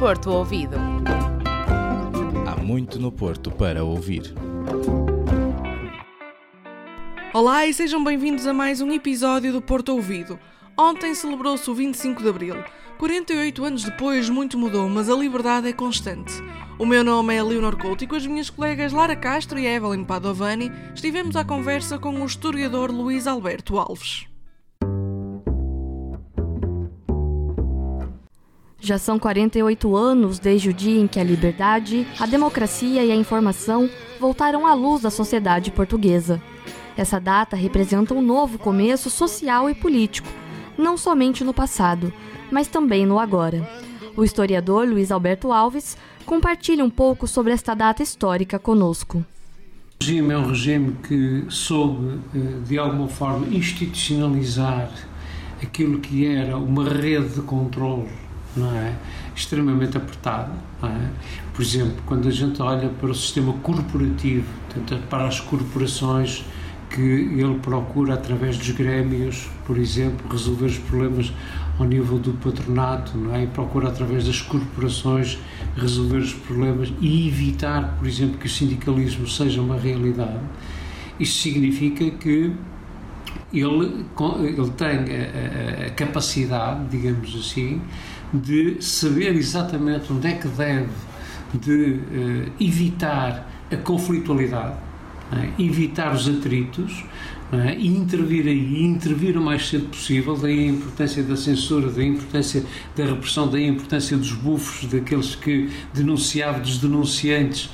Porto Ouvido. Há muito no Porto para ouvir. Olá e sejam bem-vindos a mais um episódio do Porto Ouvido. Ontem celebrou-se o 25 de Abril. 48 anos depois, muito mudou, mas a liberdade é constante. O meu nome é Leonor Couto e com as minhas colegas Lara Castro e Evelyn Padovani estivemos à conversa com o historiador Luís Alberto Alves. Já são 48 anos desde o dia em que a liberdade, a democracia e a informação voltaram à luz da sociedade portuguesa. Essa data representa um novo começo social e político, não somente no passado, mas também no agora. O historiador Luiz Alberto Alves compartilha um pouco sobre esta data histórica conosco. O regime é um regime que soube, eh, de alguma forma, institucionalizar aquilo que era uma rede de controle não é? extremamente apertada. É? Por exemplo, quando a gente olha para o sistema corporativo, para as corporações que ele procura, através dos grêmios, por exemplo, resolver os problemas ao nível do patronato, não é? e procura, através das corporações, resolver os problemas e evitar, por exemplo, que o sindicalismo seja uma realidade. Isto significa que ele, ele tem a, a, a capacidade, digamos assim, de saber exatamente onde é que deve de uh, evitar a conflitualidade, é? evitar os atritos é? e intervir aí, intervir o mais cedo possível, daí a importância da censura, da importância da repressão, daí a importância dos bufos, daqueles que denunciavam, dos denunciantes.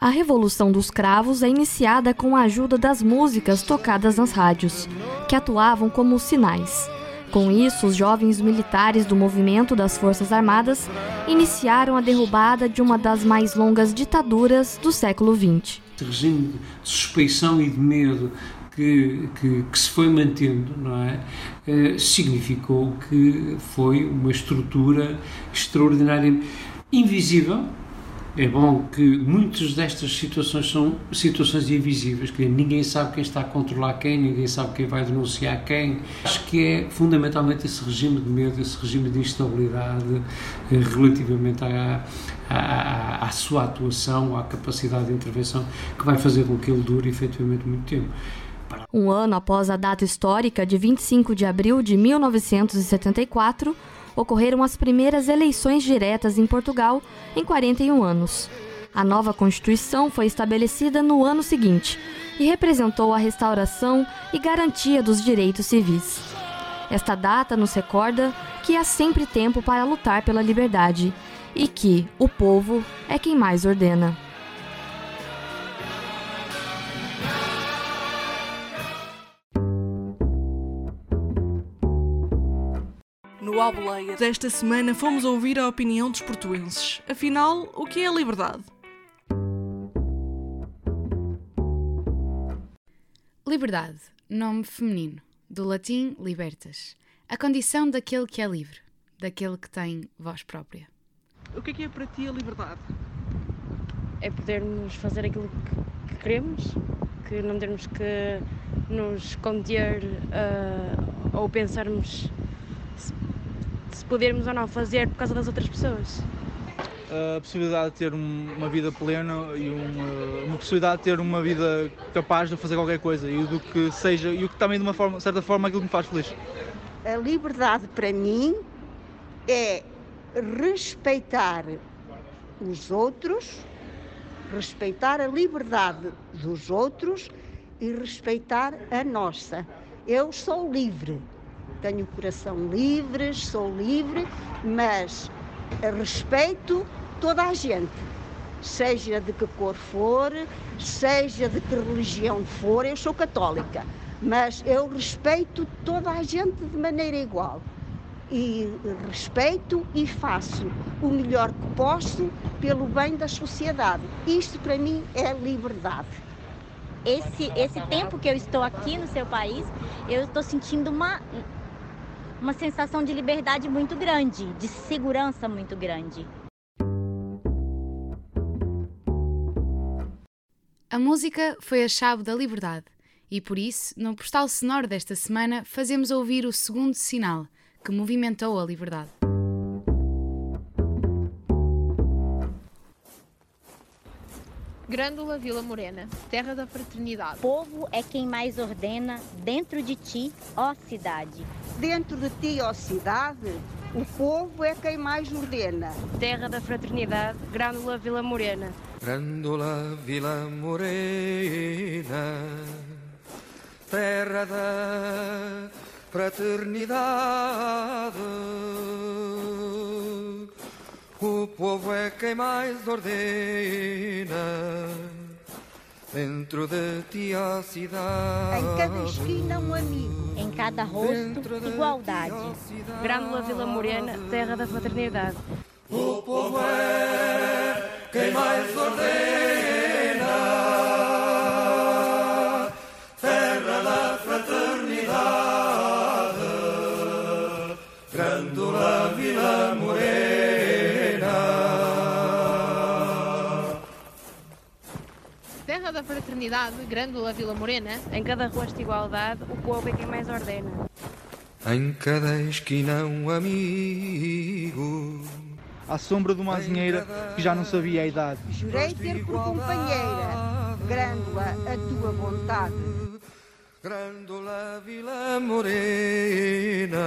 A Revolução dos Cravos é iniciada com a ajuda das músicas tocadas nas rádios, que atuavam como sinais. Com isso, os jovens militares do movimento das Forças Armadas iniciaram a derrubada de uma das mais longas ditaduras do século XX. Esse regime de suspeição e de medo que, que, que, se foi mantendo, não é? Eh, significou que foi uma estrutura extraordinária, invisível, é bom que muitas destas situações são situações invisíveis, que ninguém sabe quem está a controlar quem, ninguém sabe quem vai denunciar quem. Acho que é fundamentalmente esse regime de medo, esse regime de instabilidade eh, relativamente à, à, à, sua atuação, à capacidade de intervenção, que vai fazer com que ele dure efetivamente muito tempo. Um ano após a data histórica de 25 de abril de 1974, ocorreram as primeiras eleições diretas em Portugal em 41 anos. A nova Constituição foi estabelecida no ano seguinte e representou a restauração e garantia dos direitos civis. Esta data nos recorda que há sempre tempo para lutar pela liberdade e que o povo é quem mais ordena. No Alboleia desta semana fomos ouvir a opinião dos portuenses. Afinal, o que é a liberdade? Liberdade, nome feminino, do latim libertas, a condição daquele que é livre, daquele que tem voz própria. O que é que é para ti a liberdade? É podermos fazer aquilo que, que queremos, que não termos que nos conter uh, ou pensarmos se podermos ou não fazer por causa das outras pessoas. A possibilidade de ter uma vida plena e uma, uma possibilidade de ter uma vida capaz de fazer qualquer coisa e do que seja e o que também de uma forma, certa forma aquilo que me faz feliz. A liberdade para mim é respeitar os outros, respeitar a liberdade dos outros e respeitar a nossa. Eu sou livre tenho o coração livre, sou livre, mas respeito toda a gente, seja de que cor for, seja de que religião for, eu sou católica, mas eu respeito toda a gente de maneira igual. E respeito e faço o melhor que posso pelo bem da sociedade. Isto para mim é liberdade esse, esse tempo que eu estou aqui no seu país, eu estou sentindo uma uma sensação de liberdade muito grande, de segurança muito grande. A música foi a chave da liberdade e por isso, no postal sonoro desta semana, fazemos ouvir o segundo sinal que movimentou a liberdade. Grândola Vila Morena, terra da fraternidade. O povo é quem mais ordena dentro de ti, ó cidade. Dentro de ti, ó cidade, o povo é quem mais ordena. Terra da fraternidade, Grândola Vila Morena. Grândola Vila Morena, terra da fraternidade. O povo é quem mais ordena dentro de ti a cidade. Em cada esquina um amigo. Em cada rosto, igualdade. Grândola Vila Morena, terra da fraternidade. O povo é quem mais ordena, terra da fraternidade, Grândola Vila Morena. Fraternidade, Grândola Vila Morena. Em cada rosto de igualdade, o povo é quem mais ordena. Em cada esquina um amigo. À sombra de uma azinheira que já não sabia a idade. Jurei ter por companheira, grândola a tua vontade. Grândola Vila Morena,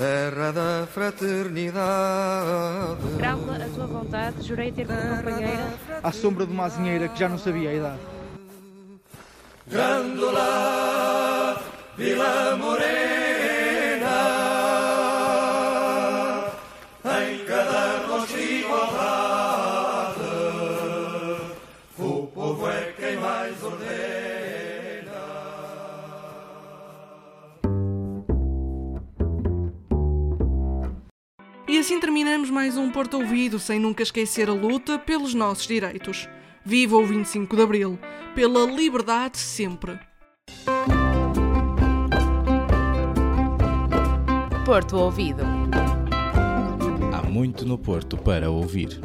terra da fraternidade. Grândola a tua vontade, jurei ter por companheira. À sombra de uma azinheira que já não sabia a idade. Grândola Vila Morena, em cada rosto igualdade, o povo é quem mais ordena. Assim terminamos mais um Porto Ouvido, sem nunca esquecer a luta pelos nossos direitos. Viva o 25 de Abril, pela liberdade sempre. Porto Ouvido. Há muito no Porto para ouvir.